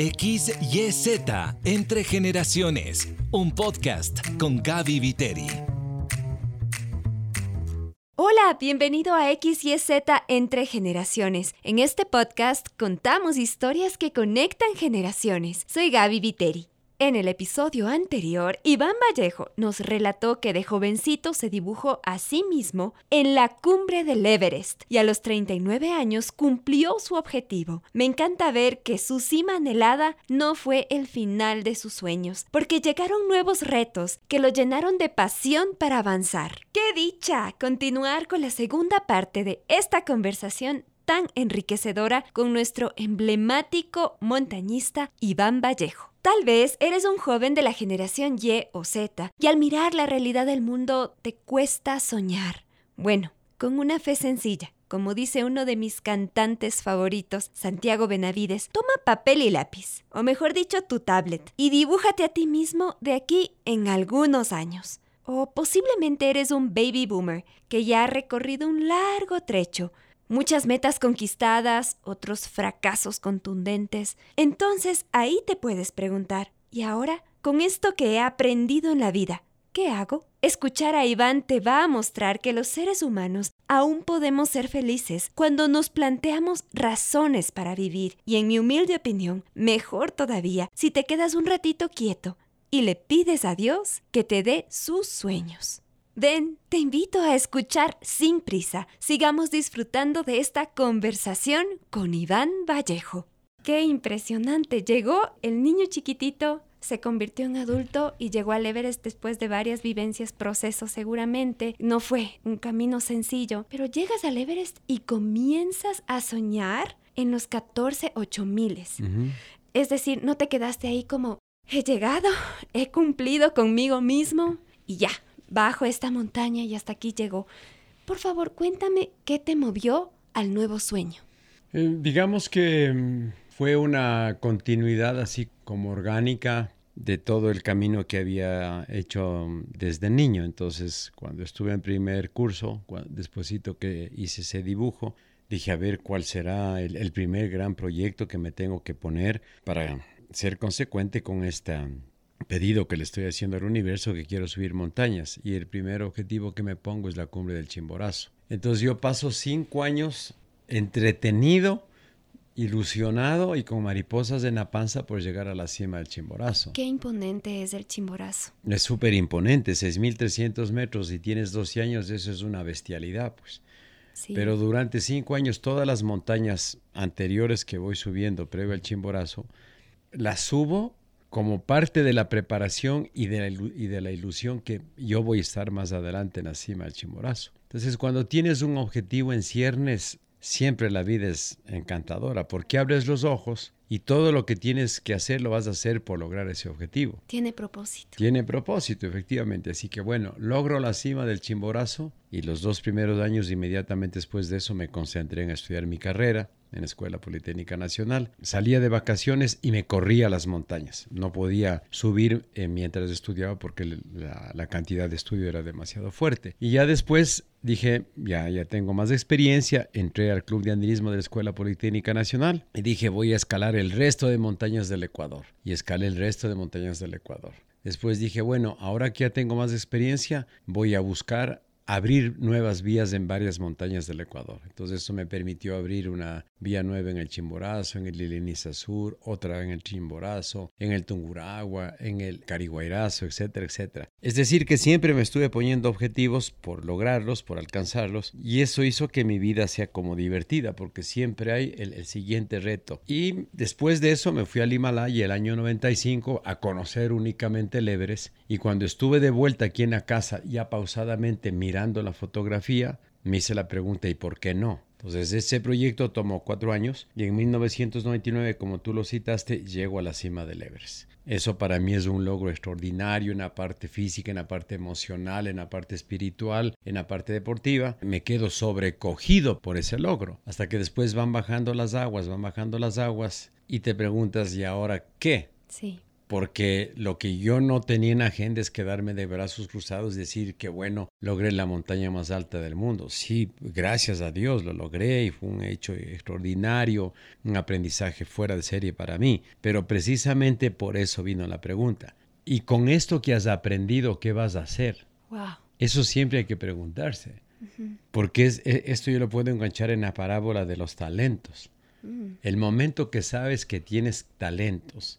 XYZ Entre Generaciones, un podcast con Gaby Viteri. Hola, bienvenido a XYZ Entre Generaciones. En este podcast contamos historias que conectan generaciones. Soy Gaby Viteri. En el episodio anterior, Iván Vallejo nos relató que de jovencito se dibujó a sí mismo en la cumbre del Everest y a los 39 años cumplió su objetivo. Me encanta ver que su cima anhelada no fue el final de sus sueños, porque llegaron nuevos retos que lo llenaron de pasión para avanzar. ¡Qué dicha! Continuar con la segunda parte de esta conversación tan enriquecedora con nuestro emblemático montañista Iván Vallejo. Tal vez eres un joven de la generación Y o Z y al mirar la realidad del mundo te cuesta soñar. Bueno, con una fe sencilla, como dice uno de mis cantantes favoritos, Santiago Benavides, toma papel y lápiz, o mejor dicho, tu tablet, y dibújate a ti mismo de aquí en algunos años. O posiblemente eres un baby boomer que ya ha recorrido un largo trecho muchas metas conquistadas, otros fracasos contundentes. Entonces ahí te puedes preguntar, ¿y ahora? Con esto que he aprendido en la vida, ¿qué hago? Escuchar a Iván te va a mostrar que los seres humanos aún podemos ser felices cuando nos planteamos razones para vivir y en mi humilde opinión, mejor todavía si te quedas un ratito quieto y le pides a Dios que te dé sus sueños. Ven, te invito a escuchar sin prisa. Sigamos disfrutando de esta conversación con Iván Vallejo. Qué impresionante. Llegó el niño chiquitito, se convirtió en adulto y llegó al Everest después de varias vivencias, procesos seguramente. No fue un camino sencillo, pero llegas al Everest y comienzas a soñar en los 14 miles. Es decir, no te quedaste ahí como, he llegado, he cumplido conmigo mismo y ya, bajo esta montaña y hasta aquí llegó. Por favor, cuéntame qué te movió al nuevo sueño. Eh, digamos que mm, fue una continuidad así como orgánica de todo el camino que había hecho mm, desde niño. Entonces, cuando estuve en primer curso, despuésito que hice ese dibujo, dije a ver cuál será el primer gran proyecto que me tengo que poner para ser consecuente con esta pedido que le estoy haciendo al universo que quiero subir montañas y el primer objetivo que me pongo es la cumbre del Chimborazo. Entonces yo paso cinco años entretenido, ilusionado y con mariposas en la panza por llegar a la cima del Chimborazo. Qué imponente es el Chimborazo. Es súper imponente, 6.300 metros y tienes 12 años, eso es una bestialidad, pues. Pero durante cinco años todas las montañas anteriores que voy subiendo previo al Chimborazo, las subo como parte de la preparación y de la, y de la ilusión que yo voy a estar más adelante en la cima del Chimborazo. Entonces, cuando tienes un objetivo en ciernes, siempre la vida es encantadora, porque abres los ojos y todo lo que tienes que hacer lo vas a hacer por lograr ese objetivo. Tiene propósito. Tiene propósito, efectivamente. Así que bueno, logro la cima del Chimborazo y los dos primeros años inmediatamente después de eso me concentré en estudiar mi carrera en la Escuela Politécnica Nacional. Salía de vacaciones y me corría a las montañas. No podía subir eh, mientras estudiaba porque la, cantidad de estudio era demasiado fuerte. Y ya después dije, ya, ya tengo más experiencia, entré al Club de Andinismo de la Escuela Politécnica Nacional y dije, voy a escalar el resto de montañas del Ecuador. Y escalé el resto de montañas del Ecuador. Después dije, bueno, ahora que ya tengo más experiencia, voy a buscar abrir nuevas vías en varias montañas del Ecuador. Entonces eso me permitió abrir una vía nueva en el Chimborazo, en el Liliniza Sur, otra en el Chimborazo, en el Tunguragua, en el Cariguairazo, etcétera, etcétera. Es decir, que siempre me estuve poniendo objetivos por lograrlos, por alcanzarlos, y eso hizo que mi vida sea como divertida, porque siempre hay el, siguiente reto. Y después de eso me fui al Himalaya el año 95 a conocer únicamente el y cuando estuve de vuelta aquí en la casa, ya pausadamente mirando la fotografía, me hice la pregunta ¿y por qué no? Entonces ese proyecto tomó cuatro años y en 1999, como tú lo citaste, llego a la cima del Everest. Eso para mí es un logro extraordinario en la parte física, en la parte emocional, en la parte espiritual, en la parte deportiva. Me quedo sobrecogido por ese logro. Hasta que después van bajando las aguas, van bajando las aguas y te preguntas, ¿y ahora qué? Sí. Porque lo que yo no tenía en agenda es quedarme de brazos cruzados y decir que bueno, logré la montaña más alta del mundo. Sí, gracias a Dios lo logré y fue un hecho extraordinario, un aprendizaje fuera de serie para mí, pero precisamente por eso vino la pregunta. ¿Y con esto que has aprendido, qué vas a hacer? Wow. Eso siempre hay que preguntarse, porque es, e, esto yo lo puedo enganchar en la parábola de los talentos. Mm. El momento que sabes que tienes talentos,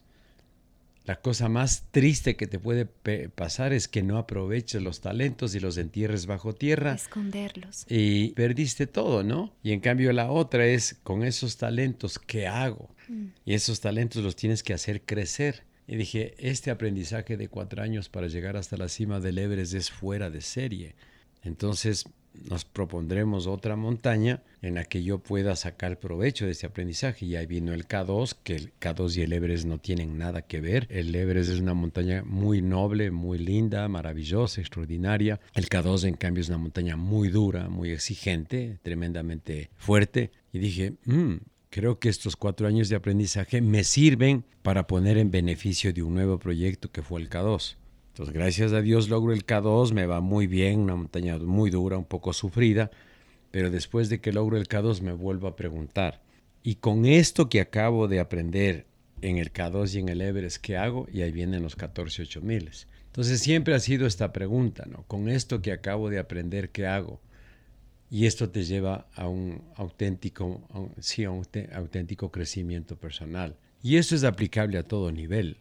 la cosa más triste que te puede pasar es que no aproveches los talentos y los entierres bajo tierra. Esconderlos. Y perdiste todo, ¿no? Y en cambio la otra es, con esos talentos, ¿qué hago? Mm. Y esos talentos los tienes que hacer crecer. Y dije, este aprendizaje de cuatro años para llegar hasta la cima del Everest es fuera de serie. Entonces nos propondremos otra montaña en la que yo pueda sacar provecho de este aprendizaje. Y ahí vino el K2, que el K2 y el Everest no tienen nada que ver. El Everest es una montaña muy noble, muy linda, maravillosa, extraordinaria. El K2, en cambio, es una montaña muy dura, muy exigente, tremendamente fuerte. Y dije, mm, creo que estos cuatro años de aprendizaje me sirven para poner en beneficio de un nuevo proyecto que fue el K2. Entonces, gracias a Dios logro el K2, me va muy bien, una montaña muy dura, un poco sufrida, pero después de que logro el K2 me vuelvo a preguntar, ¿y con esto que acabo de aprender en el K2 y en el Everest, qué hago? Y ahí vienen los 14 miles. Entonces siempre ha sido esta pregunta, ¿no? Con esto que acabo de aprender, ¿qué hago? Y esto te lleva a un auténtico, sí, a un auténtico crecimiento personal. Y eso es aplicable a todo nivel.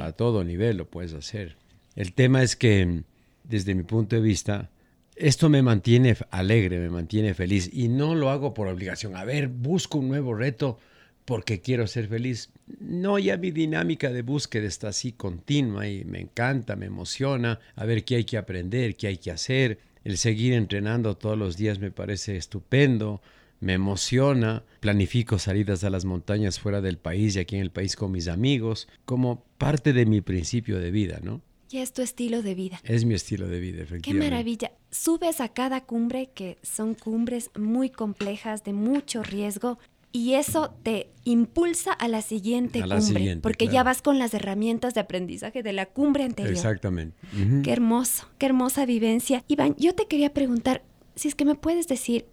A todo nivel lo puedes hacer. El tema es que, desde mi punto de vista, esto me mantiene alegre, me mantiene feliz y no lo hago por obligación. A ver, busco un nuevo reto porque quiero ser feliz. No, ya mi dinámica de búsqueda está así continua y me encanta, me emociona, a ver qué hay que aprender, qué hay que hacer. El seguir entrenando todos los días me parece estupendo, me emociona. Planifico salidas a las montañas fuera del país y aquí en el país con mis amigos, como parte de mi principio de vida, ¿no? Y es tu estilo de vida. Es mi estilo de vida, efectivamente. Qué maravilla. Subes a cada cumbre, que son cumbres muy complejas, de mucho riesgo, y eso te impulsa a la siguiente cumbre, porque ya vas con las herramientas de aprendizaje de la cumbre anterior. Exactamente. Qué hermoso, qué hermosa vivencia. Iván, yo te quería preguntar, si es que me puedes decir,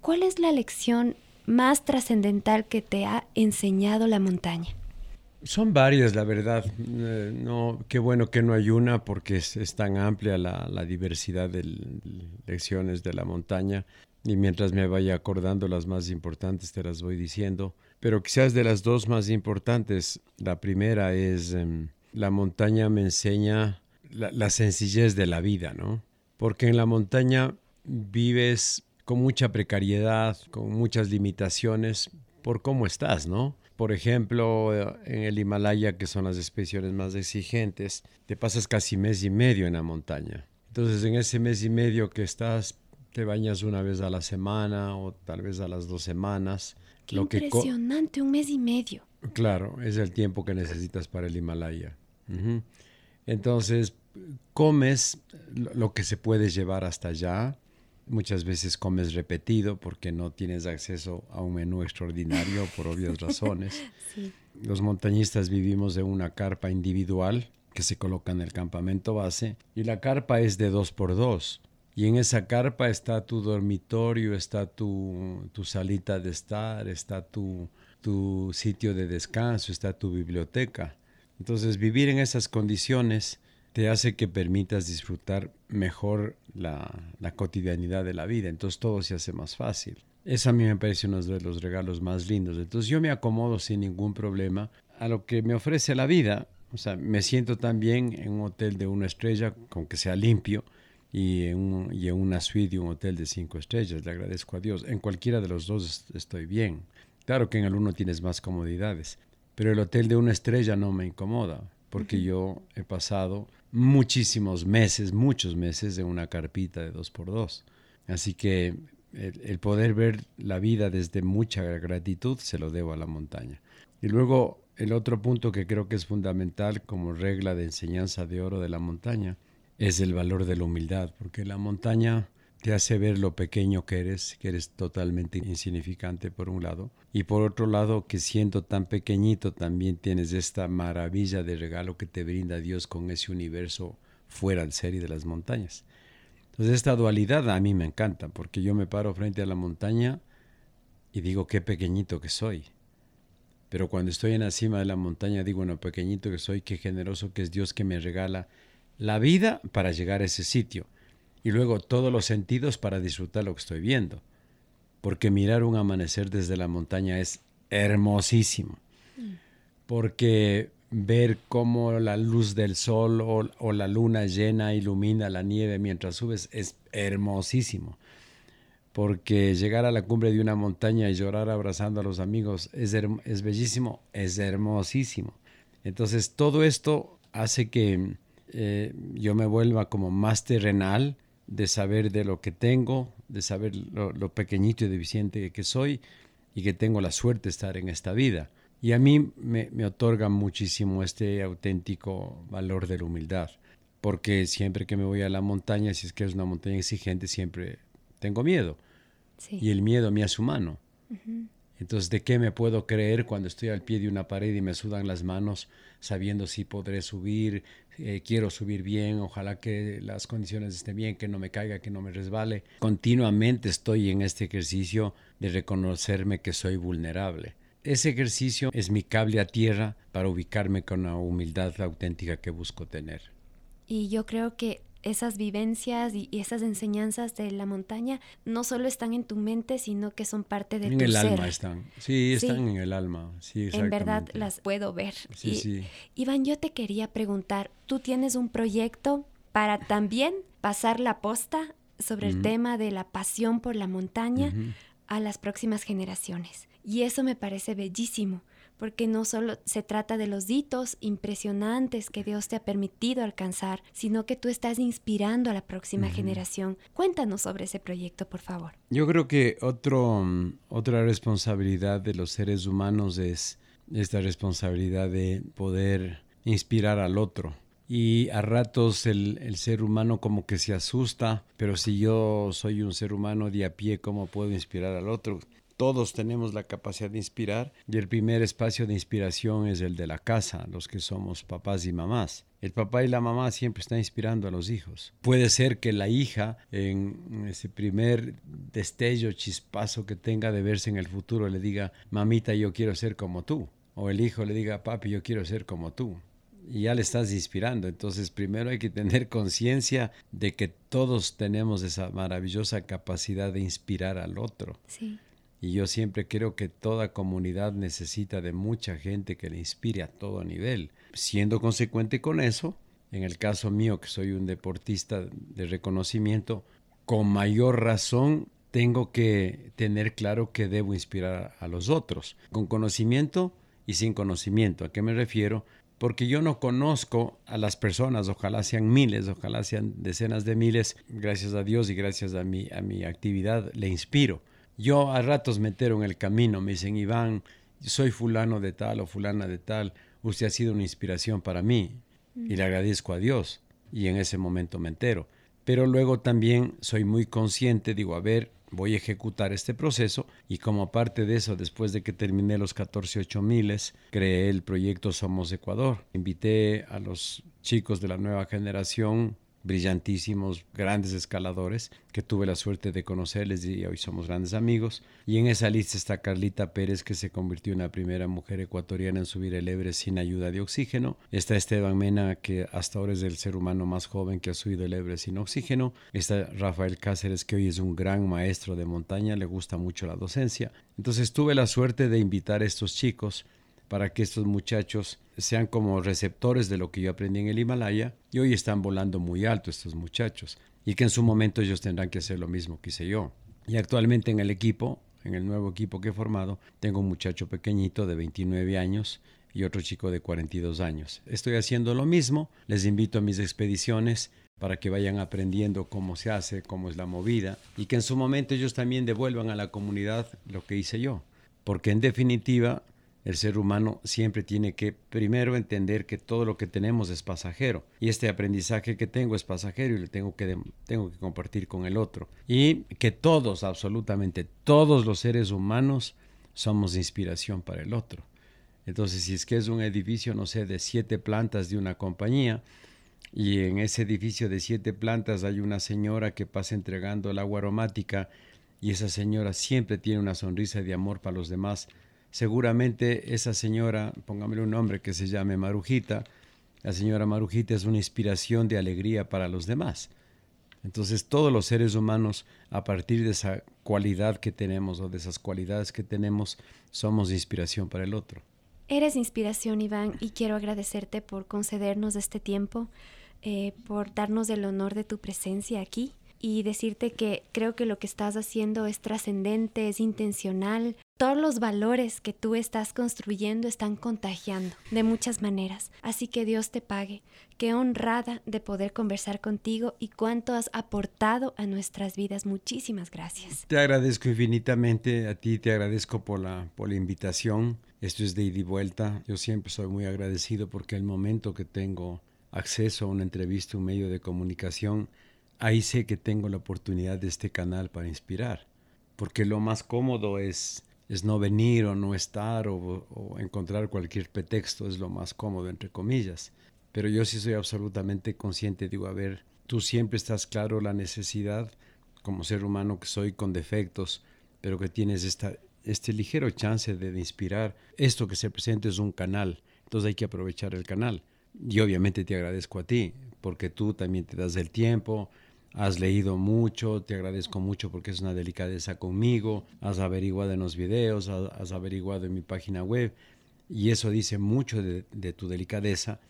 ¿cuál es la lección más trascendental que te ha enseñado la montaña? Son varias, la verdad. Eh, no, qué bueno que no hay una porque es, tan amplia la, diversidad de lecciones de la montaña. Y mientras me vaya acordando las más importantes, te las voy diciendo. Pero quizás de las dos más importantes, la primera es em, la montaña me enseña la, la sencillez de la vida, ¿no? Porque en la montaña vives con mucha precariedad, con muchas limitaciones por cómo estás, ¿no? Por ejemplo, en el Himalaya, que son las expediciones más exigentes, te pasas casi mes y medio en la montaña. Entonces, en ese mes y medio que estás, te bañas una vez a la semana o tal vez a las dos semanas. Qué impresionante, un mes y medio. Claro, es el tiempo que necesitas para el Himalaya. Entonces, comes lo que se puede llevar hasta allá Muchas veces comes repetido porque no tienes acceso a un menú extraordinario por obvias razones. Los montañistas vivimos en una carpa individual que se coloca en el campamento base y la carpa es de dos por dos. Y en esa carpa está tu dormitorio, está tu, tu salita de estar, está tu, tu sitio de descanso, está tu biblioteca. Entonces vivir en esas condiciones te hace que permitas disfrutar mejor la, cotidianidad de la vida. Entonces todo se hace más fácil. Eso a mí me parece uno de los regalos más lindos. Entonces yo me acomodo sin ningún problema a lo que me ofrece la vida. O sea, me siento también en un hotel de una estrella, con que sea limpio, y en, y en una suite de un hotel de cinco estrellas. Le agradezco a Dios. En cualquiera de los dos estoy bien. Claro que en el uno tienes más comodidades, pero el hotel de una estrella no me incomoda, porque yo he pasado muchísimos meses, muchos meses en una carpita de dos por dos. Así que el, poder ver la vida desde mucha gratitud se lo debo a la montaña. Y luego el otro punto que creo que es fundamental como regla de enseñanza de oro de la montaña es el valor de la humildad, porque la montaña te hace ver lo pequeño que eres, que eres totalmente insignificante por un lado, y por otro lado que siendo tan pequeñito también tienes esta maravilla de regalo que te brinda Dios con ese universo fuera del ser y de las montañas. Entonces esta dualidad a mí me encanta, porque yo me paro frente a la montaña y digo qué pequeñito que soy. Pero cuando estoy en la cima de la montaña digo, bueno, pequeñito que soy, qué generoso que es Dios que me regala la vida para llegar a ese sitio y luego todos los sentidos para disfrutar lo que estoy viendo. Porque mirar un amanecer desde la montaña es hermosísimo. Porque ver cómo la luz del sol o, la luna llena ilumina la nieve mientras subes es hermosísimo. Porque llegar a la cumbre de una montaña y llorar abrazando a los amigos es, es bellísimo, es hermosísimo. Entonces todo esto hace que eh, yo me vuelva como más terrenal, de saber de lo que tengo, de saber lo, pequeñito y deficiente que soy y que tengo la suerte de estar en esta vida. Y a mí me, me otorga muchísimo este auténtico valor de la humildad, porque siempre que me voy a la montaña, si es que es una montaña exigente, siempre tengo miedo. Y el miedo me hace humano. Entonces, ¿de qué me puedo creer cuando estoy al pie de una pared y me sudan las manos sabiendo si podré subir, eh, quiero subir bien, ojalá que las condiciones estén bien, que no me caiga, que no me resbale? Continuamente estoy en este ejercicio de reconocerme que soy vulnerable. Ese ejercicio es mi cable a tierra para ubicarme con la humildad auténtica que busco tener. Y yo creo que esas vivencias y, esas enseñanzas de la montaña no solo están en tu mente, sino que son parte de en tu ser. El alma están. Sí, están en el alma. Sí, en verdad las puedo ver. Iván, yo te quería preguntar, tú tienes un proyecto para también pasar la posta sobre el tema de la pasión por la montaña a las próximas generaciones. Y eso me parece bellísimo porque no solo se trata de los hitos impresionantes que Dios te ha permitido alcanzar, sino que tú estás inspirando a la próxima generación. Cuéntanos sobre ese proyecto, por favor. Yo creo que otro, otra responsabilidad de los seres humanos es esta responsabilidad de poder inspirar al otro. Y a ratos el, el, ser humano como que se asusta, pero si yo soy un ser humano de a pie, ¿cómo puedo inspirar al otro? Todos tenemos la capacidad de inspirar y el primer espacio de inspiración es el de la casa, los que somos papás y mamás. El papá y la mamá siempre están inspirando a los hijos. Puede ser que la hija, en ese primer destello, chispazo que tenga de verse en el futuro, le diga, mamita, yo quiero ser como tú. O el hijo le diga, papi, yo quiero ser como tú. Y ya le estás inspirando. Entonces, primero hay que tener conciencia de que todos tenemos esa maravillosa capacidad de inspirar al otro. Sí. Y yo siempre creo que toda comunidad necesita de mucha gente que le inspire a todo nivel. Siendo consecuente con eso, en el caso mío, que soy un deportista de reconocimiento, con mayor razón tengo que tener claro que debo inspirar a los otros, con conocimiento y sin conocimiento. ¿A qué me refiero? Porque yo no conozco a las personas, ojalá sean miles, ojalá sean decenas de miles, gracias a Dios y gracias a mi, a mi actividad le inspiro yo a ratos me entero en el camino, me dicen, Iván, soy fulano de tal o fulana de tal, usted ha sido una inspiración para mí y le agradezco a Dios y en ese momento me entero. Pero luego también soy muy consciente, digo, a ver, voy a ejecutar este proceso y como parte de eso, después de que terminé los 14 miles, creé el proyecto Somos Ecuador. Invité a los chicos de la nueva generación brillantísimos, grandes escaladores, que tuve la suerte de conocerles y hoy somos grandes amigos. Y en esa lista está Carlita Pérez, que se convirtió en la primera mujer ecuatoriana en subir el Everest sin ayuda de oxígeno. Está Esteban Mena, que hasta ahora es el ser humano más joven que ha subido el Everest sin oxígeno. Está Rafael Cáceres, que hoy es un gran maestro de montaña, le gusta mucho la docencia. Entonces tuve la suerte de invitar a estos chicos para que estos muchachos sean como receptores de lo que yo aprendí en el Himalaya y hoy están volando muy alto estos muchachos y que en su momento ellos tendrán que hacer lo mismo que hice yo. Y actualmente en el equipo, en el nuevo equipo que he formado, tengo un muchacho pequeñito de 29 años y otro chico de 42 años. Estoy haciendo lo mismo, les invito a mis expediciones para que vayan aprendiendo cómo se hace, cómo es la movida y que en su momento ellos también devuelvan a la comunidad lo que hice yo. Porque en definitiva el ser humano siempre tiene que primero entender que todo lo que tenemos es pasajero y este aprendizaje que tengo es pasajero y lo tengo que, tengo que compartir con el otro y que todos, absolutamente todos los seres humanos somos inspiración para el otro. Entonces, si es que es un edificio, no sé, de siete plantas de una compañía, y en ese edificio de siete plantas hay una señora que pasa entregando el agua aromática, y esa señora siempre tiene una sonrisa de amor para los demás, seguramente esa señora, póngamele un nombre que se llame Marujita, la señora Marujita es una inspiración de alegría para los demás. Entonces todos los seres humanos, a partir de esa cualidad que tenemos o de esas cualidades que tenemos, somos inspiración para el otro. Eres inspiración, Iván, y quiero agradecerte por concedernos este tiempo, eh, por darnos el honor de tu presencia aquí y decirte que creo que lo que estás haciendo es trascendente, es intencional. Todos los valores que tú estás construyendo están contagiando de muchas maneras. Así que Dios te pague. Qué honrada de poder conversar contigo y cuánto has aportado a nuestras vidas. Muchísimas gracias. Te agradezco infinitamente. A ti te agradezco por la, por la invitación. Esto es de ida y vuelta. Yo siempre soy muy agradecido porque el momento que tengo acceso a una entrevista, un medio de comunicación, ahí sé que tengo la oportunidad de este canal para inspirar, porque lo más cómodo es, es no venir o no estar o, encontrar cualquier pretexto, es lo más cómodo, entre comillas. Pero yo sí soy absolutamente consciente, digo, a ver, tú siempre estás claro la necesidad, como ser humano que soy con defectos, pero que tienes esta, este ligero chance de, de inspirar. Esto que se presenta es un canal, entonces hay que aprovechar el canal. Y obviamente te agradezco a ti, porque tú también te das el tiempo, Has leído mucho, te agradezco mucho porque es una delicadeza conmigo, has averiguado en los videos, has, averiguado en mi página web y eso dice mucho de, de tu delicadeza.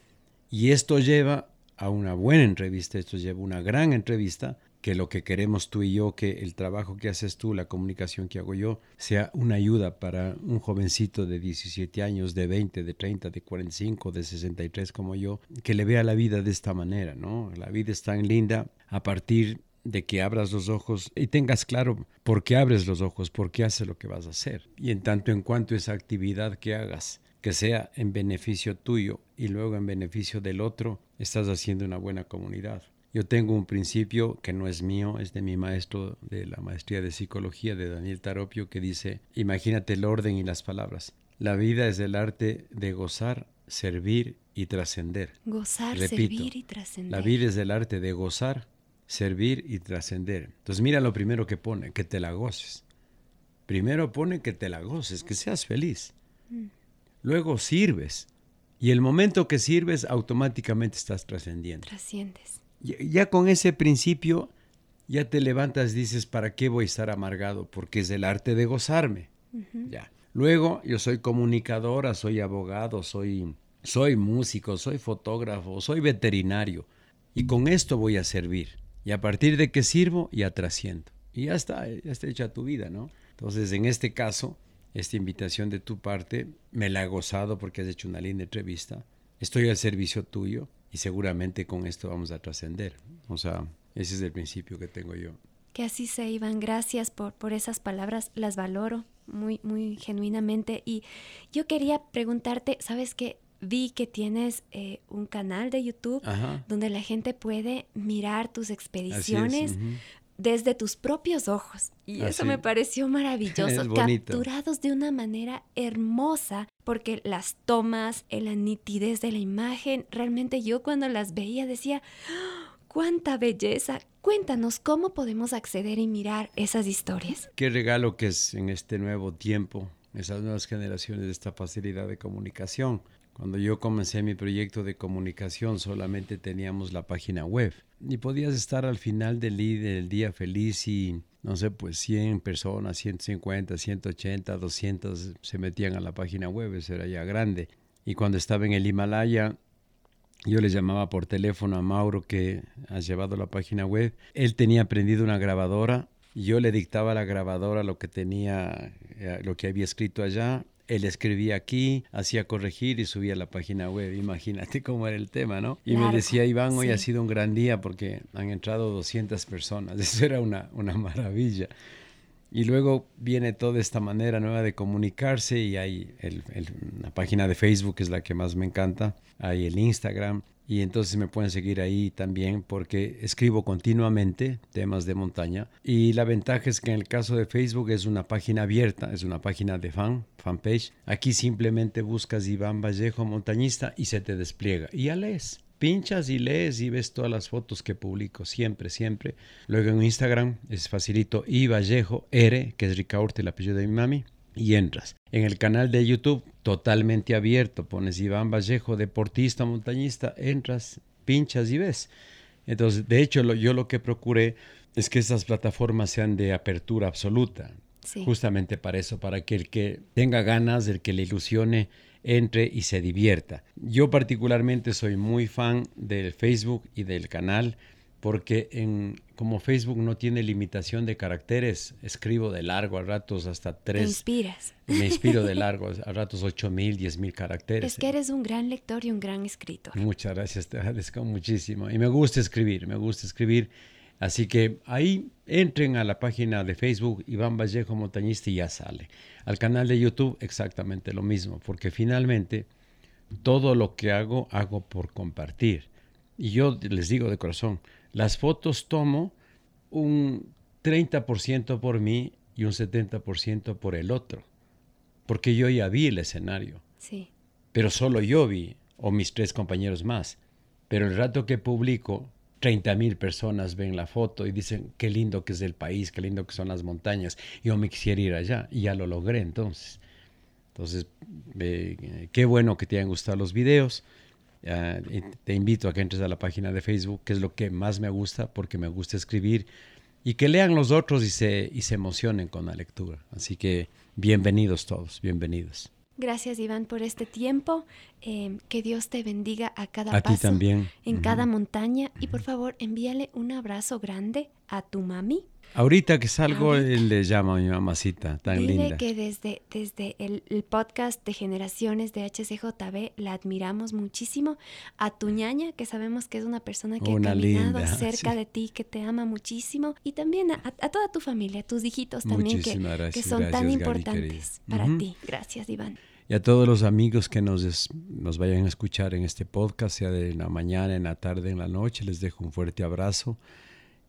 Y esto lleva a una buena entrevista, esto lleva a una gran entrevista que lo que queremos tú y yo, que el trabajo que haces tú, la comunicación que hago yo, sea una ayuda para un jovencito de 17 años, de 20, de 30, de 45, de 63 como yo, que le vea la vida de esta manera, ¿no? La vida es tan linda a partir de que abras los ojos y tengas claro por qué abres los ojos, por qué haces lo que vas a hacer. Y en tanto en cuanto esa actividad que hagas, que sea en beneficio tuyo y luego en beneficio del otro, estás haciendo una buena comunidad. Yo tengo un principio que no es mío, es de mi maestro de la maestría de psicología, de Daniel Taropio, que dice, imagínate el orden y las palabras. La vida es el arte de gozar, servir y trascender. Gozar, servir y trascender. La vida es el arte de gozar, servir y trascender. Entonces mira lo primero que pone, que te la goces. Primero pone que te la goces, que seas feliz. Mm. Luego sirves. Y el momento que sirves, automáticamente estás trascendiendo. Trasciendes ya con ese principio ya te levantas, dices, ¿para qué voy a estar amargado? Porque es el arte de gozarme. Ya. Luego, yo soy comunicadora, soy abogado, soy, soy músico, soy fotógrafo, soy veterinario. Y con esto voy a servir. Y a partir de que sirvo, ya trasciendo. Y ya está, ya está hecha tu vida, ¿no? Entonces, en este caso, esta invitación de tu parte, me la he gozado porque has hecho una linda entrevista. Estoy al servicio tuyo y seguramente con esto vamos a trascender. O sea, ese es el principio que tengo yo. Que así sea, Iván. Gracias por, por esas palabras. Las valoro muy, muy genuinamente. Y yo quería preguntarte, ¿sabes qué? Vi que tienes eh, un canal de YouTube donde la gente puede mirar tus expediciones, desde tus propios ojos. Y eso me pareció maravilloso, capturados de una manera hermosa, porque las tomas, la nitidez de la imagen, realmente yo cuando las veía decía, ¡Ah! ¡cuánta belleza! Cuéntanos cómo podemos acceder y mirar esas historias. Qué regalo que es en este nuevo tiempo, esas nuevas generaciones de esta facilidad de comunicación. Cuando yo comencé mi proyecto de comunicación solamente teníamos la página web y podías estar al final del, día feliz y no sé, pues 100 personas, 150, 180, 200 se metían a la página web, eso era ya grande. Y cuando estaba en el Himalaya, yo le llamaba por teléfono a Mauro que ha llevado la página web. Él tenía prendido una grabadora, yo le dictaba a la grabadora lo que tenía, eh, lo que había escrito allá él escribía aquí, hacía corregir y subía a la página web. Imagínate cómo era el tema, ¿no? Y me decía, Iván, hoy ha sido un gran día porque han entrado 200 personas. Eso era una, una maravilla. Y luego viene toda esta manera nueva de comunicarse y hay la página de Facebook que es la que más me encanta, hay el Instagram y entonces me pueden seguir ahí también porque escribo continuamente temas de montaña. Y la ventaja es que en el caso de Facebook es una página abierta, es una página de fan, fanpage. Aquí simplemente buscas Iván Vallejo montañista y se te despliega. Y ya lees pinchas y lees y ves todas las fotos que publico, siempre, siempre. Luego en Instagram es facilito y Vallejo R, que es Ricaurte, el apellido de mi mami, y entras. En el canal de YouTube, totalmente abierto, pones Iván Vallejo, deportista, montañista, entras, pinchas y ves. Entonces, de hecho, yo lo que procuré es que estas plataformas sean de apertura absoluta. Justamente para eso, para que el que tenga ganas, el que le ilusione, entre y se divierta. Yo particularmente soy muy fan del Facebook y del canal porque en, como Facebook no tiene limitación de caracteres, escribo de largo a ratos hasta tres. Te inspiras. Me inspiro de largo, a ratos ocho mil, diez mil caracteres. Es que eres un gran lector y un gran escritor. Muchas gracias, te agradezco muchísimo. Y me gusta escribir, me gusta escribir. Así que ahí entren a la página de Facebook Iván Vallejo Montañista y ya sale. Al canal de YouTube exactamente lo mismo, porque finalmente todo lo que hago hago por compartir. Y yo les digo de corazón, las fotos tomo un 30% por mí y un 70% por el otro, porque yo ya vi el escenario. Sí. Pero solo yo vi, o mis tres compañeros más. Pero el rato que publico, 30 mil personas ven la foto y dicen qué lindo que es el país, qué lindo que son las montañas. Yo me quisiera ir allá y ya lo logré entonces. Entonces, qué bueno que te hayan gustado los videos. te invito a que entres a la página de Facebook, que es lo que más me gusta, porque me gusta escribir y que lean los otros y se, y se emocionen con la lectura. Así que bienvenidos todos, bienvenidos. Gracias, Iván, por este tiempo. Em, que Dios te bendiga a cada a paso, también. en cada montaña. Y por favor, envíale un abrazo grande a tu mami. Ahorita que salgo, él le llama a mi mamacita, tan Dile linda. que desde, desde el, el, podcast de Generaciones de HCJB la admiramos muchísimo. A tu ñaña, que sabemos que es una persona que una ha caminado linda, cerca sí. de ti, que te ama muchísimo. Y también a, a toda tu familia, a tus hijitos también, que, gracias, que son gracias, tan importantes para Ujú. ti. Gracias, Iván. Y a todos los amigos que nos, nos vayan a escuchar en este podcast, sea de la mañana, en la tarde, en la noche, les dejo un fuerte abrazo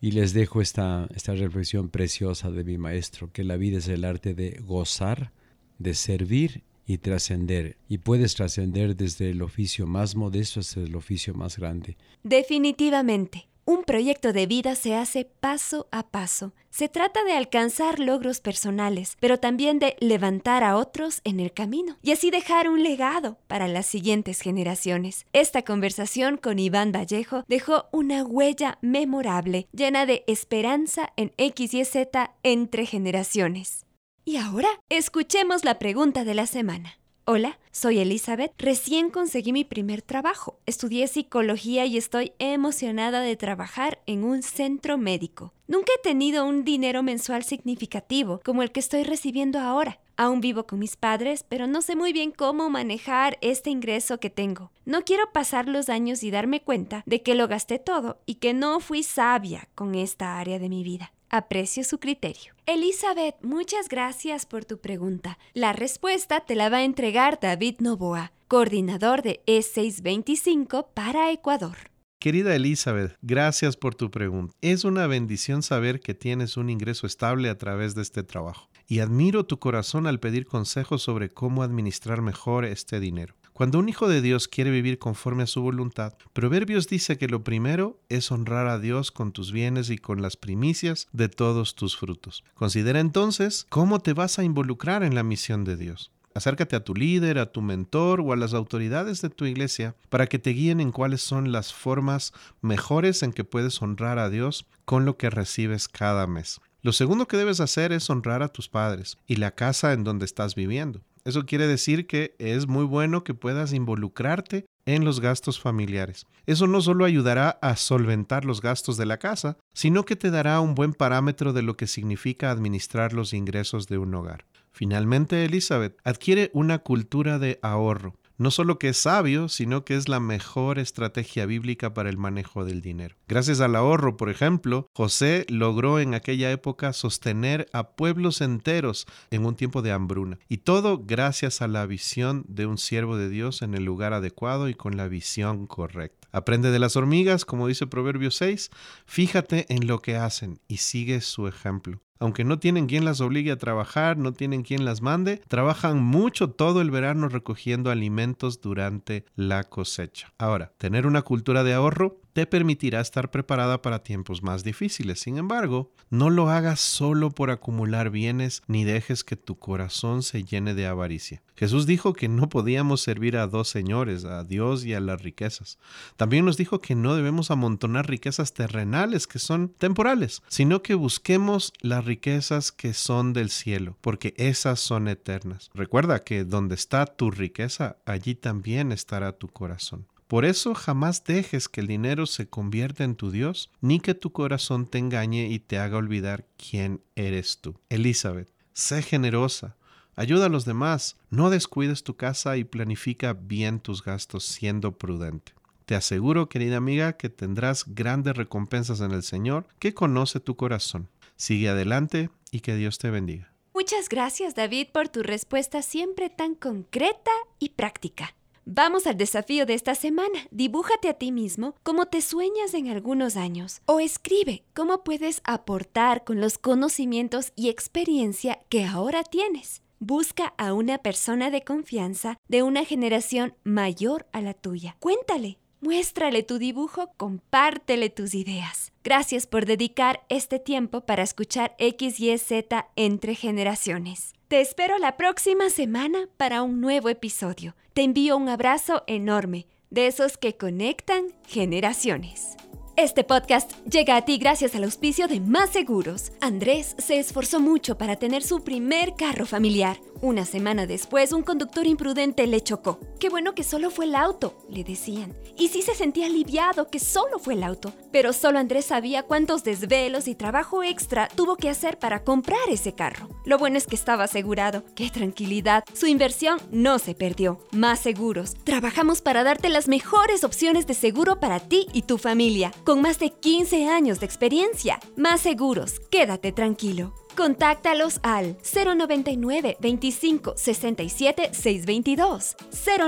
y les dejo esta, esta reflexión preciosa de mi maestro, que la vida es el arte de gozar, de servir y trascender. Y puedes trascender desde el oficio más modesto hasta el oficio más grande. Definitivamente, un proyecto de vida se hace paso a paso. Se trata de alcanzar logros personales, pero también de levantar a otros en el camino y así dejar un legado para las siguientes generaciones. Esta conversación con Iván Vallejo dejó una huella memorable, llena de esperanza en X y Z entre generaciones. Y ahora, escuchemos la pregunta de la semana. Hola, soy Elizabeth. Recién conseguí mi primer trabajo. Estudié psicología y estoy emocionada de trabajar en un centro médico. Nunca he tenido un dinero mensual significativo como el que estoy recibiendo ahora. Aún vivo con mis padres, pero no sé muy bien cómo manejar este ingreso que tengo. No quiero pasar los años y darme cuenta de que lo gasté todo y que no fui sabia con esta área de mi vida. Aprecio su criterio. Elizabeth, muchas gracias por tu pregunta. La respuesta te la va a entregar David Novoa, coordinador de E625 para Ecuador. Querida Elizabeth, gracias por tu pregunta. Es una bendición saber que tienes un ingreso estable a través de este trabajo. Y admiro tu corazón al pedir consejos sobre cómo administrar mejor este dinero. Cuando un hijo de Dios quiere vivir conforme a su voluntad, Proverbios dice que lo primero es honrar a Dios con tus bienes y con las primicias de todos tus frutos. Considera entonces cómo te vas a involucrar en la misión de Dios. Acércate a tu líder, a tu mentor o a las autoridades de tu iglesia para que te guíen en cuáles son las formas mejores en que puedes honrar a Dios con lo que recibes cada mes. Lo segundo que debes hacer es honrar a tus padres y la casa en donde estás viviendo. Eso quiere decir que es muy bueno que puedas involucrarte en los gastos familiares. Eso no solo ayudará a solventar los gastos de la casa, sino que te dará un buen parámetro de lo que significa administrar los ingresos de un hogar. Finalmente, Elizabeth, adquiere una cultura de ahorro. No solo que es sabio, sino que es la mejor estrategia bíblica para el manejo del dinero. Gracias al ahorro, por ejemplo, José logró en aquella época sostener a pueblos enteros en un tiempo de hambruna. Y todo gracias a la visión de un siervo de Dios en el lugar adecuado y con la visión correcta. Aprende de las hormigas, como dice Proverbio 6, fíjate en lo que hacen y sigue su ejemplo aunque no tienen quien las obligue a trabajar, no tienen quien las mande, trabajan mucho todo el verano recogiendo alimentos durante la cosecha. Ahora, tener una cultura de ahorro te permitirá estar preparada para tiempos más difíciles. Sin embargo, no lo hagas solo por acumular bienes ni dejes que tu corazón se llene de avaricia. Jesús dijo que no podíamos servir a dos señores, a Dios y a las riquezas. También nos dijo que no debemos amontonar riquezas terrenales que son temporales, sino que busquemos las riquezas que son del cielo, porque esas son eternas. Recuerda que donde está tu riqueza, allí también estará tu corazón. Por eso jamás dejes que el dinero se convierta en tu Dios, ni que tu corazón te engañe y te haga olvidar quién eres tú. Elizabeth, sé generosa, ayuda a los demás, no descuides tu casa y planifica bien tus gastos siendo prudente. Te aseguro, querida amiga, que tendrás grandes recompensas en el Señor que conoce tu corazón. Sigue adelante y que Dios te bendiga. Muchas gracias David por tu respuesta siempre tan concreta y práctica. Vamos al desafío de esta semana. Dibújate a ti mismo cómo te sueñas en algunos años. O escribe cómo puedes aportar con los conocimientos y experiencia que ahora tienes. Busca a una persona de confianza de una generación mayor a la tuya. Cuéntale, muéstrale tu dibujo, compártele tus ideas. Gracias por dedicar este tiempo para escuchar XYZ entre generaciones. Te espero la próxima semana para un nuevo episodio. Te envío un abrazo enorme, de esos que conectan generaciones. Este podcast llega a ti gracias al auspicio de Más Seguros. Andrés se esforzó mucho para tener su primer carro familiar. Una semana después, un conductor imprudente le chocó. Qué bueno que solo fue el auto, le decían. Y sí se sentía aliviado que solo fue el auto. Pero solo Andrés sabía cuántos desvelos y trabajo extra tuvo que hacer para comprar ese carro. Lo bueno es que estaba asegurado. ¡Qué tranquilidad! Su inversión no se perdió. Más seguros. Trabajamos para darte las mejores opciones de seguro para ti y tu familia con más de 15 años de experiencia. Más seguros, quédate tranquilo. Contáctalos al 099 25 67 622.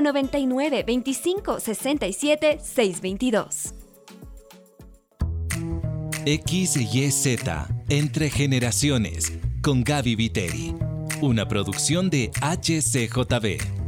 099 25 67 622. XYZ Entre Generaciones con Gaby Viteri. Una producción de HCJB.